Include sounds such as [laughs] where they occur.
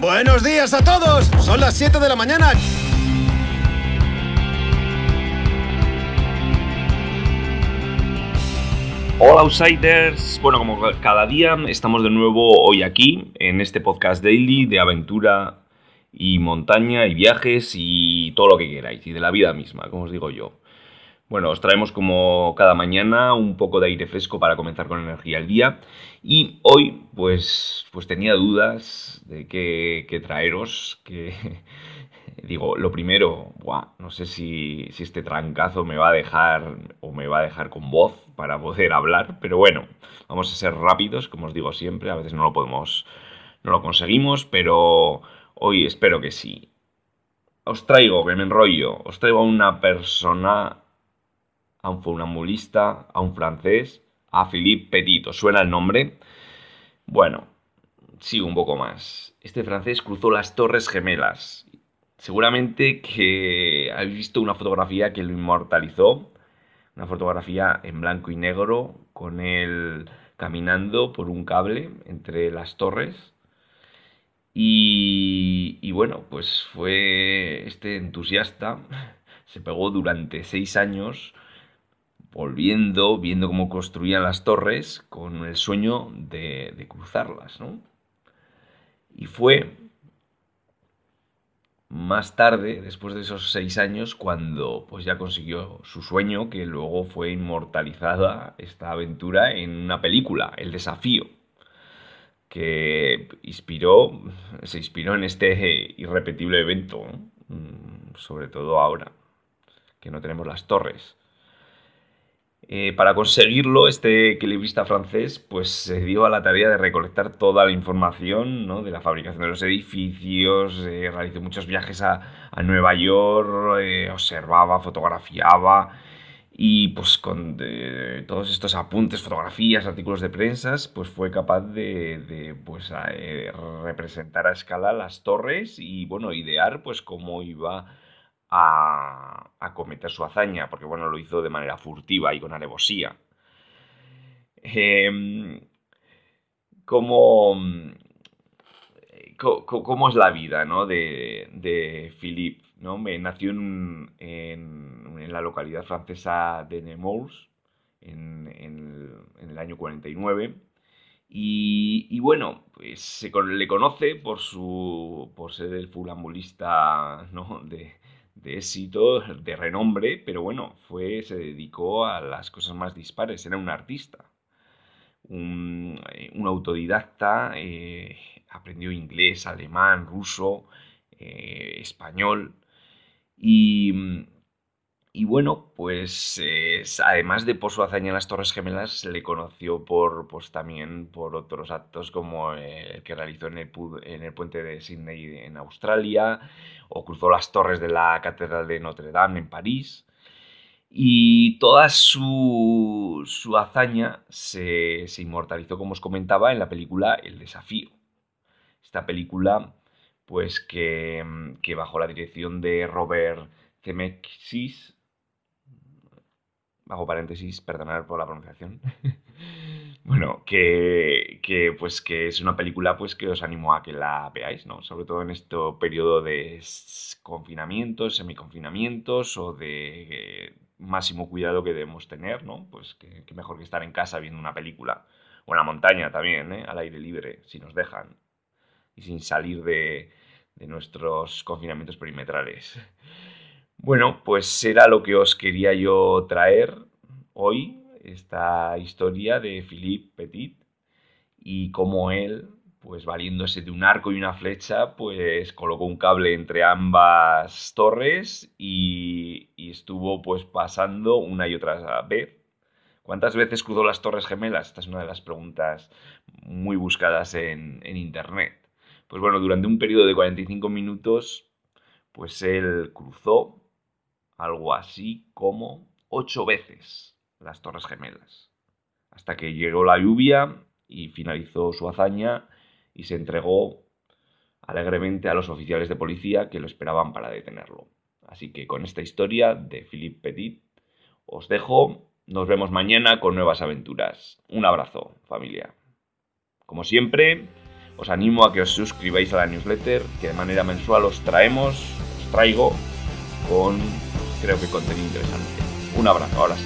Buenos días a todos. Son las 7 de la mañana. Hola Outsiders, bueno como cada día estamos de nuevo hoy aquí en este podcast daily de aventura y montaña y viajes y todo lo que queráis y de la vida misma, como os digo yo. Bueno, os traemos como cada mañana un poco de aire fresco para comenzar con energía el día y hoy pues, pues tenía dudas de qué, traeros, que [laughs] digo, lo primero, no sé si, si, este trancazo me va a dejar o me va a dejar con voz para poder hablar, pero bueno, vamos a ser rápidos, como os digo siempre, a veces no lo podemos, no lo conseguimos, pero hoy espero que sí. Os traigo, que me enrollo, os traigo a una persona, a un funambulista, a un francés, a Philippe Petit, ¿os suena el nombre? Bueno, sigo un poco más. Este francés cruzó las Torres Gemelas. Seguramente que habéis visto una fotografía que lo inmortalizó una fotografía en blanco y negro con él caminando por un cable entre las torres. Y, bueno, pues fue este entusiasta, se pegó durante seis años volviendo, viendo cómo construían las torres con el sueño de, de cruzarlas, ¿no? Y fue más tarde, después de esos seis años, cuando pues ya consiguió su sueño, que luego fue inmortalizada esta aventura en una película, El Desafío, que inspiró, se inspiró en este irrepetible evento, mm, sobre todo ahora, que no tenemos las torres. Eh, para conseguirlo, este equilibrista francés pues, se dio a la tarea de recolectar toda la información de la fabricación de los edificios, eh, realizó muchos viajes a, Nueva York, eh, observaba, fotografiaba y pues con todos estos apuntes, fotografías, artículos de prensa, pues fue capaz de, pues, representar a escala las torres y bueno, idear pues cómo iba a, cometer su hazaña, porque bueno, lo hizo de manera furtiva y con alevosía. Em, ¿cómo, cómo, es la vida ¿no? de, de Philippe? ¿no? Nació en, en, la localidad francesa de Nemours en, en el año 49. Y, y, bueno, pues se le conoce por, su, por ser el fulambulista ¿no? de, de éxito, de renombre, pero bueno, fue, se dedicó a las cosas más dispares, era un artista, un, eh, autodidacta, eh, aprendió inglés, alemán, ruso, eh, español y, y, bueno, pues además de por su hazaña en las Torres Gemelas, se le conoció por, pues, también por otros actos como el que realizó en el, en el puente de Sydney en Australia, o cruzó las torres de la Catedral de Notre Dame en París. Y toda su, su hazaña se, se, inmortalizó, como os comentaba, en la película El Desafío. Esta película, pues que, que bajo la dirección de Robert Zemeckis, bajo paréntesis, perdonad por la pronunciación, [laughs] Bueno, que, pues que es una película pues que os animo a que la veáis, ¿no? Sobre todo en este periodo de confinamientos, semiconfinamientos o de máximo cuidado que debemos tener, ¿no? Pues que, mejor que estar en casa viendo una película. O en la montaña también, ¿eh? Al aire libre, si nos dejan. Y sin salir de, de nuestros confinamientos perimetrales. [laughs] Bueno, pues era lo que os quería yo traer hoy esta historia de Philippe Petit y cómo él, pues valiéndose de un arco y una flecha, pues colocó un cable entre ambas torres y, estuvo pues pasando una y otra vez. ¿Cuántas veces cruzó las Torres Gemelas? Esta es una de las preguntas muy buscadas en, en Internet. Pues bueno, durante un periodo de 45 minutos, pues él cruzó algo así como ocho veces las Torres Gemelas, hasta que llegó la lluvia y finalizó su hazaña y se entregó alegremente a los oficiales de policía que lo esperaban para detenerlo. Así que con esta historia de Philippe Petit os dejo, nos vemos mañana con nuevas aventuras. Un abrazo, familia. Como siempre, os animo a que os suscribáis a la newsletter, que de manera mensual os traemos, os traigo con creo que contenido interesante. Un abrazo, ahora sí.